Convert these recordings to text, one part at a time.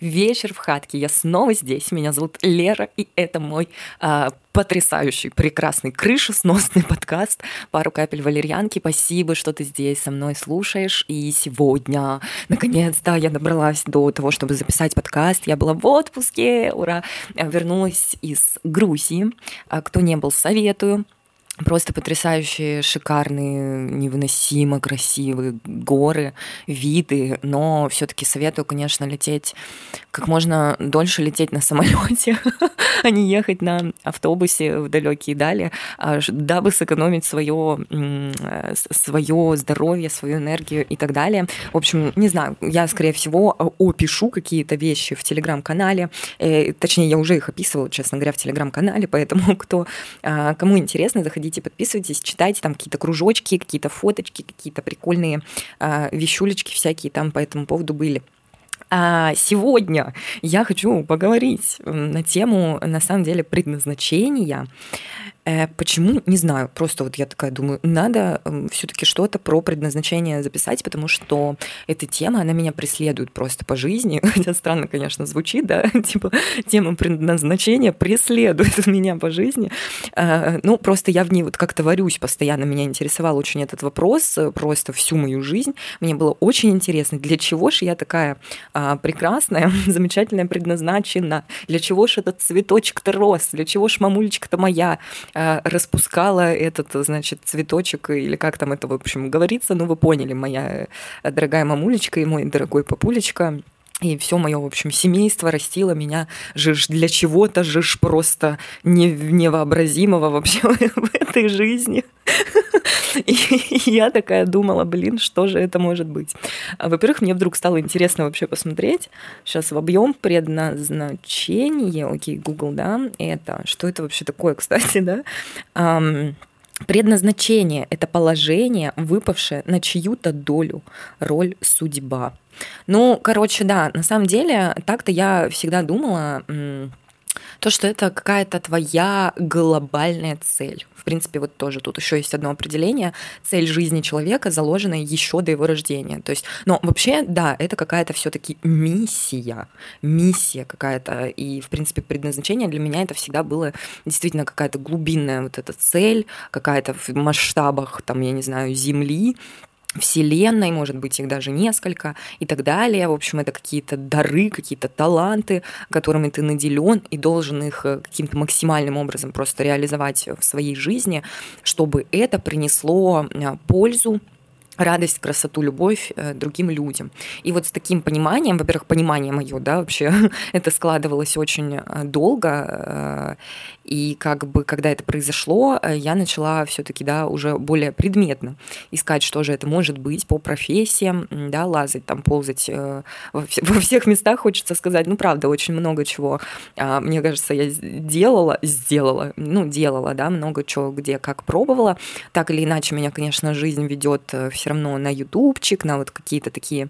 вечер в хатке. Я снова здесь. Меня зовут Лера, и это мой а, потрясающий, прекрасный, крышесносный подкаст «Пару капель валерьянки». Спасибо, что ты здесь со мной слушаешь. И сегодня, наконец-то, я добралась до того, чтобы записать подкаст. Я была в отпуске, ура! Вернулась из Грузии. А кто не был, советую. Просто потрясающие, шикарные, невыносимо красивые горы, виды, но все-таки советую, конечно, лететь как можно дольше лететь на самолете, а не ехать на автобусе в далекие дали, а дабы сэкономить свое, свое здоровье, свою энергию и так далее. В общем, не знаю, я, скорее всего, опишу какие-то вещи в телеграм-канале, э, точнее, я уже их описывала, честно говоря, в телеграм-канале, поэтому кто, а, кому интересно, заходите заходите, подписывайтесь, читайте там какие-то кружочки, какие-то фоточки, какие-то прикольные э, вещулечки всякие там по этому поводу были. А сегодня я хочу поговорить на тему, на самом деле, предназначения почему? Не знаю. Просто вот я такая думаю, надо все-таки что-то про предназначение записать, потому что эта тема, она меня преследует просто по жизни. Хотя странно, конечно, звучит, да, типа тема предназначения преследует меня по жизни. Э, ну, просто я в ней вот как-то варюсь постоянно. Меня интересовал очень этот вопрос э, просто всю мою жизнь. Мне было очень интересно, для чего же я такая а, прекрасная, замечательная, предназначена, для чего же этот цветочек-то рос, для чего же мамулечка-то моя, Э, распускала этот, значит, цветочек, или как там это, в общем, говорится, ну, вы поняли, моя э, дорогая мамулечка и мой дорогой папулечка. И все мое, в общем, семейство растило меня жиж для чего-то, жиж просто не, невообразимого вообще в этой жизни. И я такая думала, блин, что же это может быть? А, во-первых, мне вдруг стало интересно вообще посмотреть. Сейчас в объем предназначение, окей, Google, да, это, что это вообще такое, кстати, да? Предназначение – это положение, выпавшее на чью-то долю, роль судьба. Ну, короче, да, на самом деле, так-то я всегда думала, то, что это какая-то твоя глобальная цель. В принципе, вот тоже тут еще есть одно определение. Цель жизни человека заложена еще до его рождения. То есть, но вообще, да, это какая-то все-таки миссия, миссия какая-то. И, в принципе, предназначение для меня это всегда было действительно какая-то глубинная вот эта цель, какая-то в масштабах, там, я не знаю, Земли, Вселенной, может быть, их даже несколько и так далее. В общем, это какие-то дары, какие-то таланты, которыми ты наделен и должен их э, каким-то максимальным образом просто реализовать в своей жизни, чтобы это принесло э, пользу радость, красоту, любовь э, другим людям. И вот с таким пониманием, во-первых, понимание мое, да, вообще это складывалось очень долго, и как бы, когда это произошло, я начала все-таки, да, уже более предметно искать, что же это может быть по профессиям, да, лазать, там, ползать во всех местах, хочется сказать, ну, правда, очень много чего, а, мне кажется, я делала, сделала, ну, делала, да, много чего, где, как пробовала, так или иначе меня, конечно, жизнь ведет все равно на ютубчик, на вот какие-то такие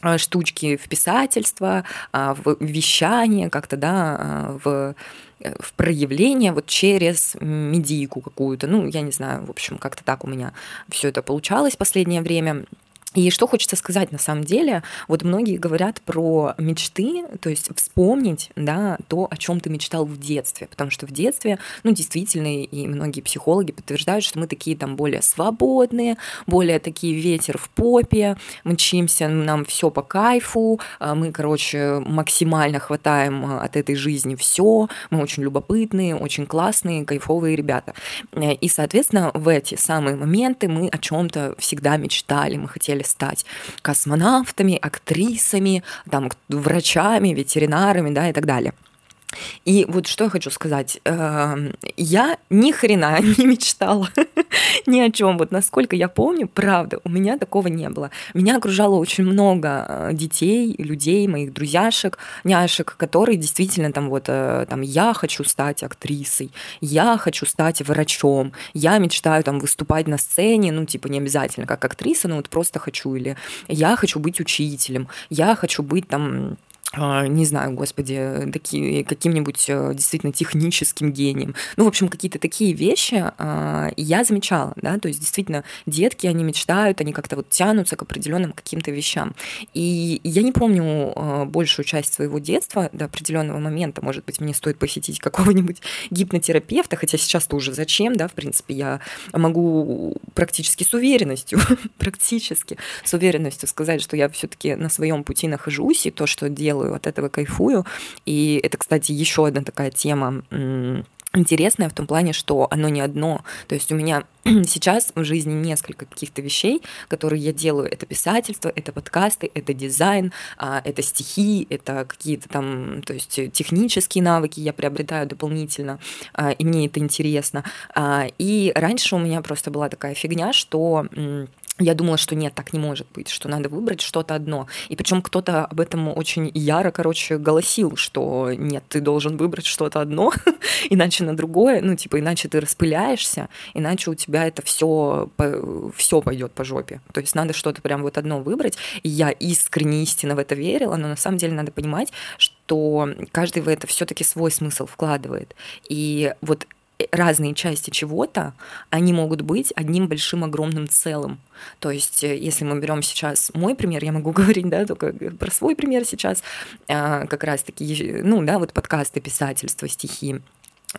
а, штучки в писательство, а, в вещание как-то, да, а, в э, в проявление вот через медийку какую-то. Ну, я не знаю, в общем, как-то так у меня все это получалось последнее время. И что хочется сказать на самом деле, вот многие говорят про мечты, то есть вспомнить, да, то, о чем ты мечтал в детстве, потому что в детстве, ну, действительно, и многие психологи подтверждают, что мы такие там более свободные, более такие ветер в попе, мчимся, нам все по кайфу, а мы, короче, максимально хватаем а, от этой жизни все, мы очень любопытные, очень классные, кайфовые ребята. И, соответственно, в эти самые моменты мы о чем-то всегда мечтали, мы хотели хотели стать космонавтами, актрисами, там, врачами, ветеринарами, да, и так далее. И вот что я хочу сказать. Эм, я ни хрена не мечтала ни о чем. Вот насколько я помню, правда, у меня такого не было. Меня окружало очень много э, детей, людей, моих друзьяшек, няшек, которые действительно там вот, э, там, я хочу стать актрисой, я хочу стать врачом, я мечтаю там выступать на сцене, ну, типа, не обязательно как актриса, но вот просто хочу, или я хочу быть учителем, я хочу быть там не знаю, господи, такие, каким-нибудь э, действительно техническим гением. Ну, в общем, какие-то такие вещи а, я замечала, да, то есть действительно детки, они мечтают, они как-то вот тянутся к определенным каким-то вещам. И я не помню а, большую часть своего детства до определенного момента, может быть, мне стоит посетить какого-нибудь гипнотерапевта, хотя сейчас-то уже зачем, да, в принципе, я могу практически с уверенностью, практически с уверенностью сказать, что я все-таки на своем пути нахожусь, и то, что делаю делаю, от этого кайфую. И это, кстати, еще одна такая тема интересное в том плане, что оно не одно. То есть у меня сейчас в жизни несколько каких-то вещей, которые я делаю. Это писательство, это подкасты, это дизайн, а, это стихи, это какие-то там, то есть технические навыки я приобретаю дополнительно, а, и мне это интересно. А, и раньше у меня просто была такая фигня, что я думала, что нет, так не может быть, что надо выбрать что-то одно. И причем кто-то об этом очень яро, короче, голосил, что нет, ты должен выбрать что-то одно, иначе на другое, ну, типа, иначе ты распыляешься, иначе у тебя это все, все пойдет по жопе. То есть надо что-то прям вот одно выбрать. И я искренне истинно в это верила, но на самом деле надо понимать, что каждый в это все-таки свой смысл вкладывает. И вот разные части чего-то, они могут быть одним большим огромным целым. То есть, э, если мы берем сейчас мой пример, я могу говорить, да, только про свой пример сейчас, а, как раз-таки, ну, да, вот подкасты, писательство, стихи.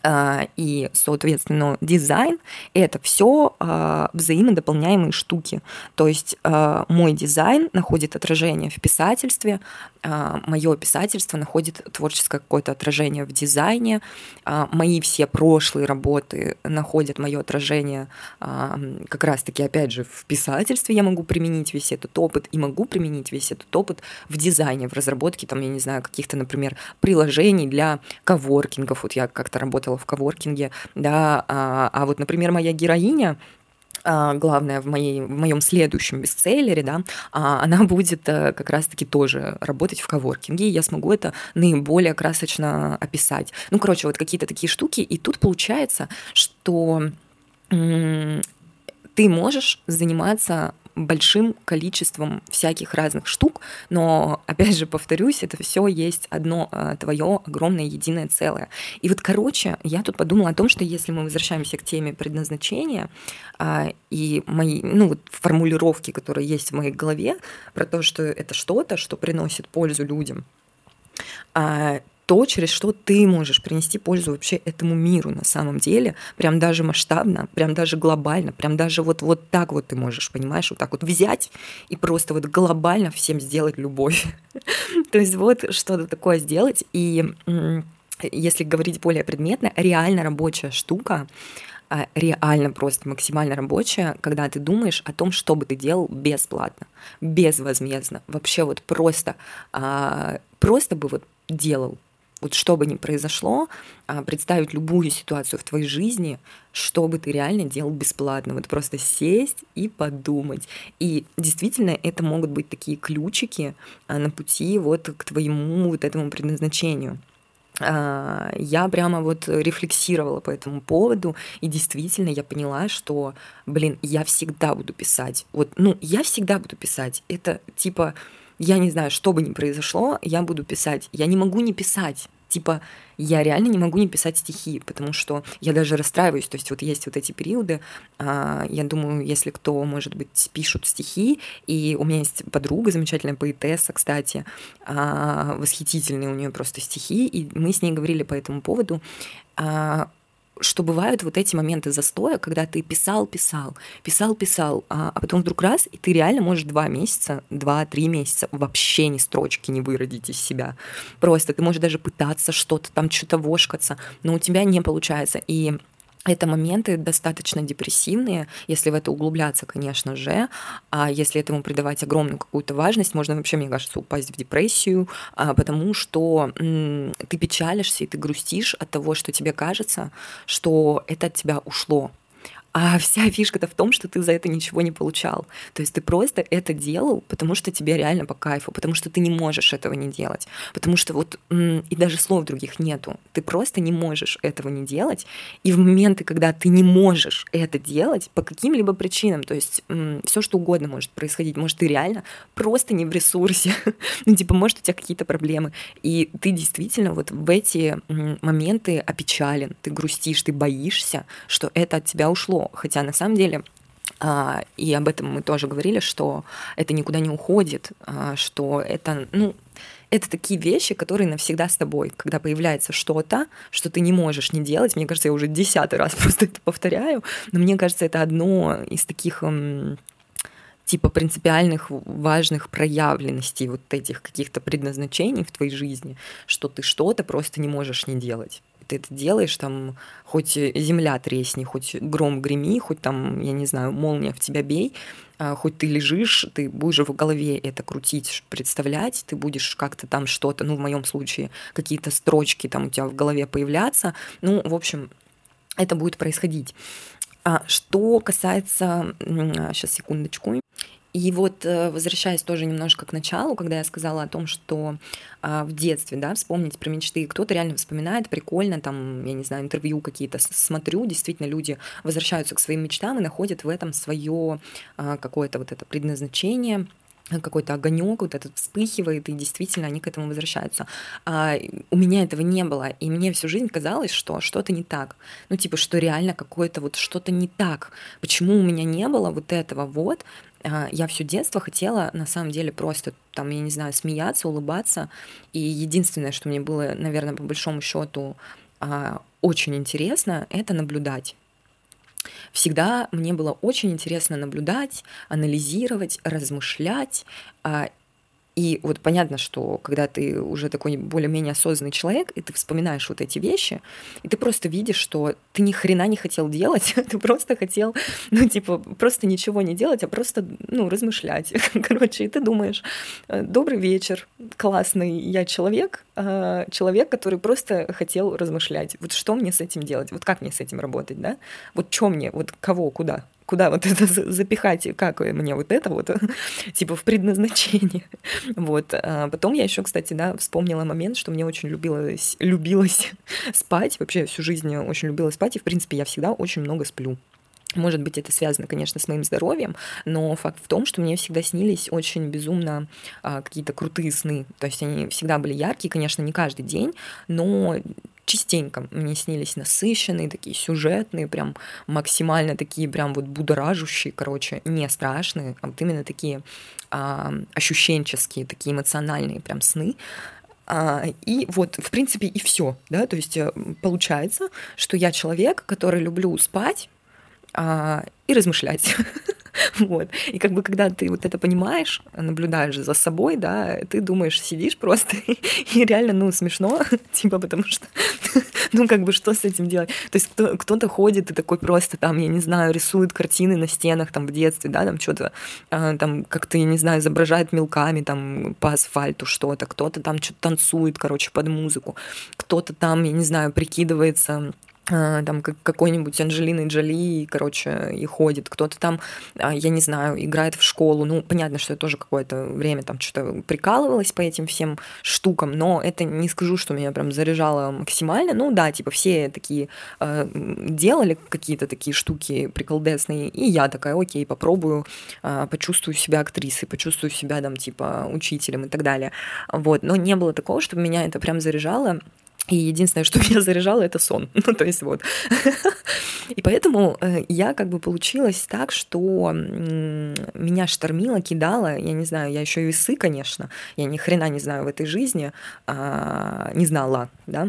А, и, соответственно, дизайн — это все а, взаимодополняемые штуки. То есть мой дизайн находит отражение в писательстве, мое писательство находит творческое какое-то отражение в дизайне, мои все прошлые работы находят мое отражение как раз-таки, опять же, в писательстве я могу применить весь этот опыт и могу применить весь этот опыт в дизайне, в разработке, там, я не знаю, каких-то, например, приложений для коворкингов. Вот я как-то работала в коворкинге, да, а, а вот, например, моя героиня, а, главное в, моей, в моем следующем бестселлере, да, а, она будет э, как раз-таки тоже работать в коворкинге, и я смогу это наиболее красочно описать. Ну, короче, вот какие-то такие штуки, и тут получается, что ты можешь заниматься большим количеством всяких разных штук, но, опять же, повторюсь, это все есть одно а, твое огромное единое целое. И вот, короче, я тут подумала о том, что если мы возвращаемся к теме предназначения а, и мои, ну, вот формулировки, которые есть в моей голове, про то, что это что-то, что приносит пользу людям, а, то, через что ты можешь принести пользу вообще этому миру на самом деле, прям даже масштабно, прям даже глобально, прям даже вот, вот так вот ты можешь, понимаешь, вот так вот взять и просто вот глобально всем сделать любовь. То есть вот что-то такое сделать. И если говорить более предметно, реально рабочая штука, а, реально просто максимально рабочая, когда ты думаешь о том, что бы ты делал бесплатно, безвозмездно, вообще вот просто, а, просто бы вот делал, вот что бы ни произошло, а, представить любую ситуацию в твоей жизни, что бы ты реально делал бесплатно. Вот просто сесть и подумать. И действительно, это могут быть такие ключики а, на пути вот к твоему вот этому предназначению а, я прямо вот рефлексировала по этому поводу, и действительно я поняла, что, блин, я всегда буду писать. Вот, ну, я всегда буду писать. Это типа, я не знаю, что бы ни произошло, я буду писать. Я не могу не писать. Типа, я реально не могу не писать стихи, потому что я даже расстраиваюсь. То есть вот есть вот эти периоды, а, я думаю, если кто, может быть, пишут стихи, и у меня есть подруга, замечательная поэтесса, кстати, а, восхитительные у нее просто стихи, и мы с ней говорили по этому поводу а, что бывают вот эти моменты застоя, когда ты писал, писал, писал, писал, а, а потом вдруг раз, и ты реально можешь два месяца, два-три месяца вообще ни строчки не выродить из себя. Просто ты можешь даже пытаться что-то там, что-то вошкаться, но у тебя не получается. И это моменты достаточно депрессивные, если в это углубляться, конечно же, а если этому придавать огромную какую-то важность, можно вообще, мне кажется, упасть в депрессию, а, потому что ты печалишься и ты грустишь от того, что тебе кажется, что это от тебя ушло, А вся фишка-то в том, что ты за это ничего не получал. То есть ты просто это делал, потому что тебе реально по кайфу, потому что ты не можешь этого не делать. Потому что вот и даже слов других нету. Ты просто не можешь этого не делать. И в моменты, когда ты не можешь это делать по каким-либо причинам, то есть все что угодно может происходить, может ты реально просто не в ресурсе, ну типа может у тебя какие-то проблемы, и ты действительно вот в эти моменты опечален, ты грустишь, ты боишься, что это от тебя ушло хотя на самом деле а, и об этом мы тоже говорили, что это никуда не уходит, а, что это, ну, это такие вещи, которые навсегда с тобой. Когда появляется что-то, что ты не можешь не делать, мне кажется, я уже десятый раз просто это повторяю, но мне кажется, это одно из таких типа принципиальных важных проявленностей вот этих каких-то предназначений в твоей жизни, что ты что-то просто не можешь не делать ты это делаешь, там, хоть земля тресни, хоть гром греми, хоть там, я не знаю, молния в тебя бей, а, хоть ты лежишь, ты будешь в голове это крутить, представлять, ты будешь как-то там что-то, ну, в моем случае, какие-то строчки там у тебя в голове появляться, ну, в общем, это будет происходить. А что касается, сейчас секундочку, и вот э, возвращаясь тоже немножко к началу, когда я сказала о том, что а, в детстве, да, вспомнить про мечты, кто-то реально вспоминает, прикольно, там, я не знаю, интервью какие-то смотрю, действительно люди возвращаются к своим мечтам и находят в этом свое а, какое-то вот это предназначение, какой-то огонек вот этот вспыхивает, и действительно они к этому возвращаются. А у меня этого не было, и мне всю жизнь казалось, что что-то не так. Ну, типа, что реально какое-то вот что-то не так. Почему у меня не было вот этого вот? А, я все детство хотела, на самом деле, просто там, я не знаю, смеяться, улыбаться. И единственное, что мне было, наверное, по большому счету а, очень интересно, это наблюдать. Всегда мне было очень интересно наблюдать, анализировать, размышлять а, и вот понятно, что когда ты уже такой более-менее осознанный человек, и ты вспоминаешь вот эти вещи, и ты просто видишь, что ты ни хрена не хотел делать, ты просто хотел, ну, типа, просто ничего не делать, а просто, ну, размышлять. Короче, и ты думаешь, «Э, добрый вечер, классный я человек, а, человек, который просто хотел размышлять. Вот что мне с этим делать? Вот как мне с этим работать, да? Вот что мне, вот кого, куда? Куда вот это запихать, как мне вот это вот, типа в предназначение. Вот. А потом я еще, кстати, да, вспомнила момент, что мне очень любилось, любилось спать, вообще всю жизнь очень любила спать, и, в принципе, я всегда очень много сплю. Может быть, это связано, конечно, с моим здоровьем, но факт в том, что мне всегда снились очень безумно а, какие-то крутые сны. То есть они всегда были яркие, конечно, не каждый день, но частенько мне снились насыщенные, такие сюжетные, прям максимально такие прям вот будоражущие, короче, не страшные, а вот именно такие а, ощущенческие, такие эмоциональные прям сны. А, и вот, в принципе, и все, да, то есть э, получается, что я человек, который люблю спать а, и размышлять. Вот. И как бы когда ты вот это понимаешь, наблюдаешь за собой, да, ты думаешь, сидишь просто и реально, ну, смешно, типа, потому что, ну, как бы, что с этим делать? То есть кто- кто-то ходит и такой просто там, я не знаю, рисует картины на стенах там в детстве, да, там что-то, а, там как-то, я не знаю, изображает мелками там по асфальту что-то, кто-то там что-то танцует, короче, под музыку, кто-то там, я не знаю, прикидывается там как какой-нибудь Анджелины Джоли, короче, и ходит, кто-то там, а, я не знаю, играет в школу, ну, понятно, что я тоже какое-то время там что-то прикалывалась по этим всем штукам, но это не скажу, что меня прям заряжало максимально, ну, да, типа все такие э, делали какие-то такие штуки приколдесные, и я такая, окей, попробую, э, почувствую себя актрисой, почувствую себя там, типа, учителем и так далее, вот, но не было такого, чтобы меня это прям заряжало, и единственное, что меня заряжало, это сон. Ну, то есть вот. И поэтому э, я как бы получилось так, что меня штормило, кидало, я не знаю, я еще и весы, конечно, я ни хрена не знаю в этой жизни, а, не знала, да,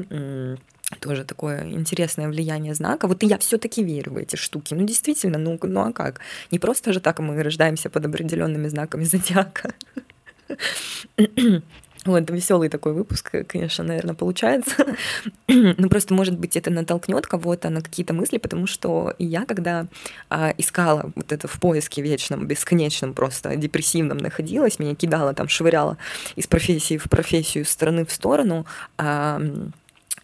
тоже такое интересное влияние знака. Вот и я все-таки верю в эти штуки. Ну, действительно, ну, ну а как? Не просто же так мы рождаемся под определенными знаками зодиака. Вот, веселый такой выпуск, конечно, наверное, получается. Но просто, может быть, это натолкнет кого-то на какие-то мысли, потому что я, когда а, искала вот это в поиске вечном, бесконечном, просто депрессивном находилась, меня кидала там, швыряла из профессии в профессию, из стороны в сторону, а,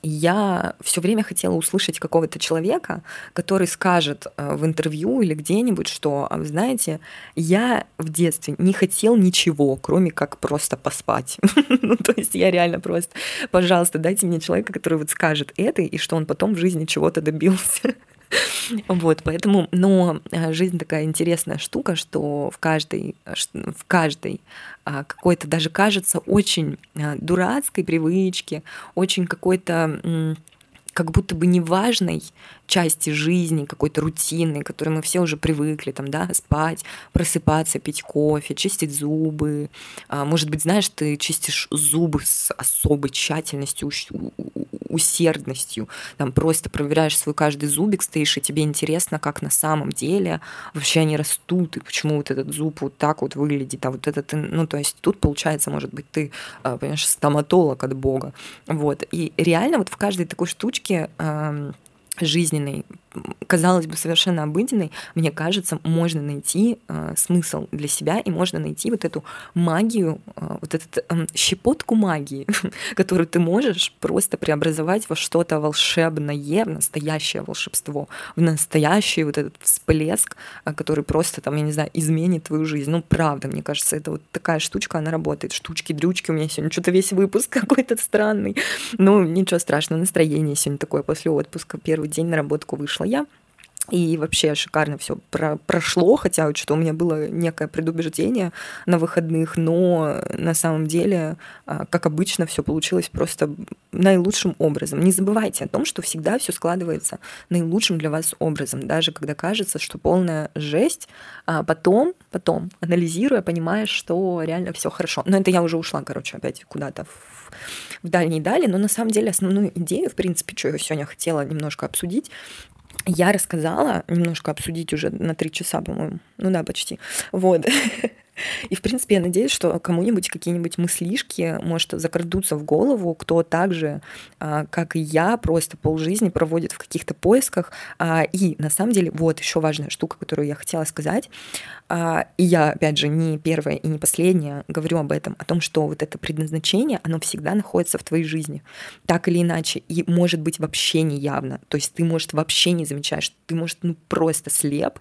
я все время хотела услышать какого-то человека, который скажет э, в интервью или где-нибудь, что, а знаете, я в детстве не хотел ничего, кроме как просто поспать. ну, то есть я реально просто, пожалуйста, дайте мне человека, который вот скажет это, и что он потом в жизни чего-то добился. Вот, поэтому, но э, жизнь такая интересная штука, что в каждой, в каждой а, какой-то даже кажется очень э, дурацкой привычке, очень какой-то как будто бы неважной части жизни, какой-то рутины, к которой мы все уже привыкли, там, да, спать, просыпаться, пить кофе, чистить зубы. А, может быть, знаешь, ты чистишь зубы с особой тщательностью, усердностью, там просто проверяешь свой каждый зубик, стоишь, и тебе интересно, как на самом деле вообще они растут, и почему вот этот зуб вот так вот выглядит, а вот этот, ну, то есть тут получается, может быть, ты, а, понимаешь, стоматолог от Бога, вот, и реально вот в каждой такой штучке жизненной казалось бы, совершенно обыденной, мне кажется, можно найти э, смысл для себя и можно найти вот эту магию, э, вот эту э, щепотку магии, которую ты можешь просто преобразовать во что-то волшебное, в настоящее волшебство, в настоящий вот этот всплеск, э, который просто там, я не знаю, изменит твою жизнь. Ну, правда, мне кажется, это вот такая штучка, она работает. Штучки-дрючки у меня сегодня что-то весь выпуск какой-то странный. Ну, ничего страшного, настроение сегодня такое после отпуска. Первый день на работку вышла я. И вообще шикарно все про прошло, хотя вот что у меня было некое предубеждение на выходных, но на самом деле, а, как обычно, все получилось просто наилучшим образом. Не забывайте о том, что всегда все складывается наилучшим для вас образом, даже когда кажется, что полная жесть, а потом, потом, анализируя, понимаешь, что реально все хорошо. Но это я уже ушла, короче, опять куда-то в, в дальние дали, но на самом деле основную идею, в принципе, что я сегодня хотела немножко обсудить, я рассказала, немножко обсудить уже на три часа, по-моему. Ну да, почти. Вот. И, в принципе, я надеюсь, что кому-нибудь какие-нибудь мыслишки, может, закрадутся в голову, кто также, а, как и я, просто полжизни проводит в каких-то поисках. А, и, на самом деле, вот еще важная штука, которую я хотела сказать. А, и я, опять же, не первая и не последняя говорю об этом, о том, что вот это предназначение, оно всегда находится в твоей жизни. Так или иначе. И может быть вообще не явно. То есть ты, может, вообще не замечаешь. Ты, может, ну просто слеп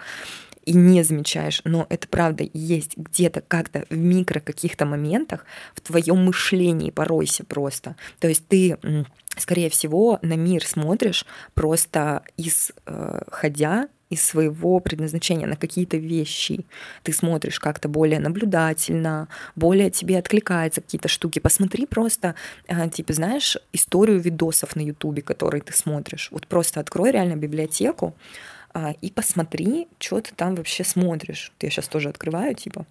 и не замечаешь, но это правда есть где-то как-то в микро каких-то моментах в твоем мышлении поройся просто. То есть ты скорее всего, на мир смотришь просто исходя э, из своего предназначения на какие-то вещи. Ты смотришь как-то более наблюдательно, более тебе откликаются какие-то штуки. Посмотри просто, э, типа, знаешь, историю видосов на Ютубе, которые ты смотришь. Вот просто открой реально библиотеку, и посмотри, что ты там вообще смотришь. Я сейчас тоже открываю, типа.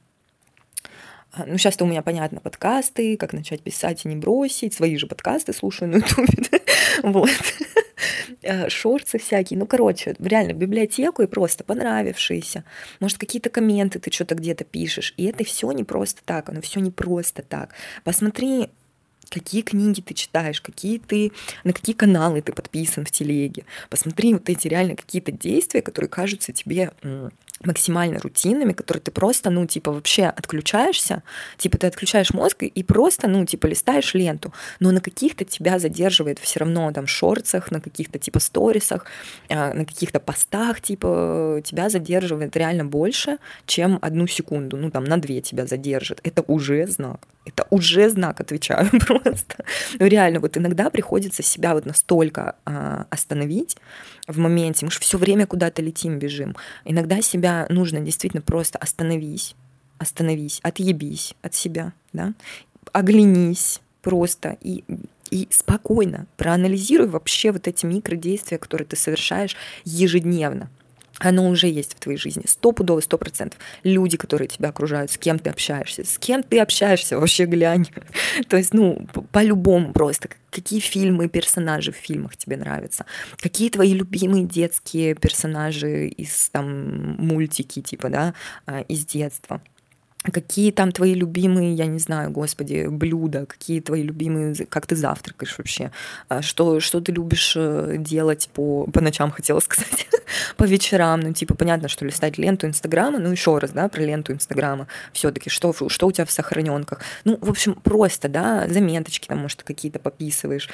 А, ну, сейчас-то у меня, понятно, подкасты, как начать писать и не бросить, свои же подкасты слушаю на ютубе, вот. А, шорцы всякие, ну, короче, реально, библиотеку и просто понравившиеся, может, какие-то комменты ты что-то где-то пишешь, и это все не просто так, оно все не просто так. Посмотри какие книги ты читаешь, какие ты, на какие каналы ты подписан в телеге. Посмотри вот эти реально какие-то действия, которые кажутся тебе максимально рутинными, которые ты просто, ну, типа, вообще отключаешься, типа, ты отключаешь мозг и просто, ну, типа, листаешь ленту, но на каких-то тебя задерживает все равно там шорцах, на каких-то, типа, сторисах, а, на каких-то постах, типа, тебя задерживает реально больше, чем одну секунду, ну, там, на две тебя задержит. Это уже знак. Это уже знак, отвечаю просто. Ну, реально, вот иногда приходится себя вот настолько а, остановить в моменте, мы же все время куда-то летим, бежим. Иногда себя нужно действительно просто остановись, остановись, отъебись от себя, да, оглянись просто и и спокойно проанализируй вообще вот эти микродействия, которые ты совершаешь ежедневно оно уже есть в твоей жизни, стопудово, сто процентов. Люди, которые тебя окружают, с кем ты общаешься, с кем ты общаешься, вообще глянь. То есть, ну, по-любому просто, какие фильмы, персонажи в фильмах тебе нравятся, какие твои любимые детские персонажи из там мультики, типа, да, а, из детства какие там твои любимые, я не знаю, господи, блюда, какие твои любимые, как ты завтракаешь вообще, а что, что ты любишь э, делать по, по ночам, хотела сказать, по вечерам, ну, типа, понятно, что листать ленту Инстаграма, ну, еще раз, да, про ленту Инстаграма, все таки что, что у тебя в сохраненках, ну, в общем, просто, да, заметочки там, может, какие-то пописываешь,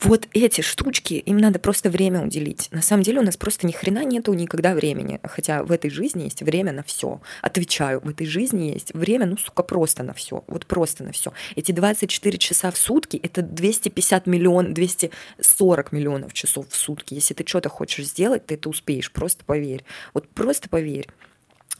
вот эти штучки, им надо просто время уделить. На самом деле у нас просто ни хрена нету никогда времени. Хотя в этой жизни есть время на все. Отвечаю, в этой жизни есть время, ну, сука, просто на все. Вот просто на все. Эти 24 часа в сутки — это 250 миллионов, 240 миллионов часов в сутки. Если ты что-то хочешь сделать, ты это успеешь, просто поверь. Вот просто поверь.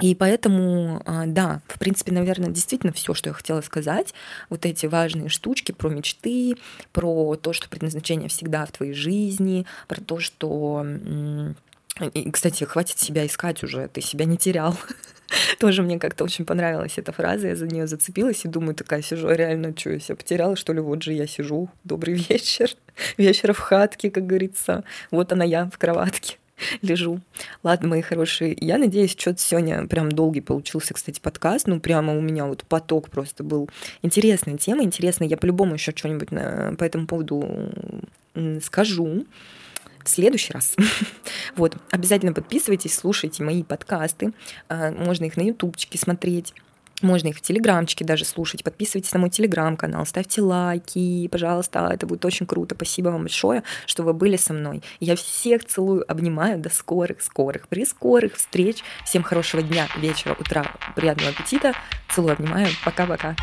И поэтому, а, да, в принципе, наверное, действительно все, что я хотела сказать, вот эти важные штучки про мечты, про то, что предназначение всегда в твоей жизни, про то, что и, кстати, хватит себя искать уже, ты себя не терял. Тоже мне как-то очень понравилась эта фраза, я за нее зацепилась и думаю, такая сижу, а реально, что, я себя потеряла, что ли? Вот же я сижу, добрый вечер, вечер в хатке, как говорится. Вот она я в кроватке лежу. Ладно, мои хорошие, я надеюсь, что-то сегодня прям долгий получился, кстати, подкаст. Ну, прямо у меня вот поток просто был. Интересная тема, интересная. Я по-любому еще что-нибудь по этому поводу скажу в следующий раз. вот, обязательно подписывайтесь, слушайте мои подкасты. А, можно их на ютубчике смотреть. Можно их в Телеграмчике даже слушать. Подписывайтесь на мой Телеграм-канал, ставьте лайки, пожалуйста, это будет очень круто. Спасибо вам большое, что вы были со мной. Я всех целую, обнимаю. До скорых-скорых, при скорых встреч. Всем хорошего дня, вечера, утра, приятного аппетита. Целую, обнимаю. Пока-пока.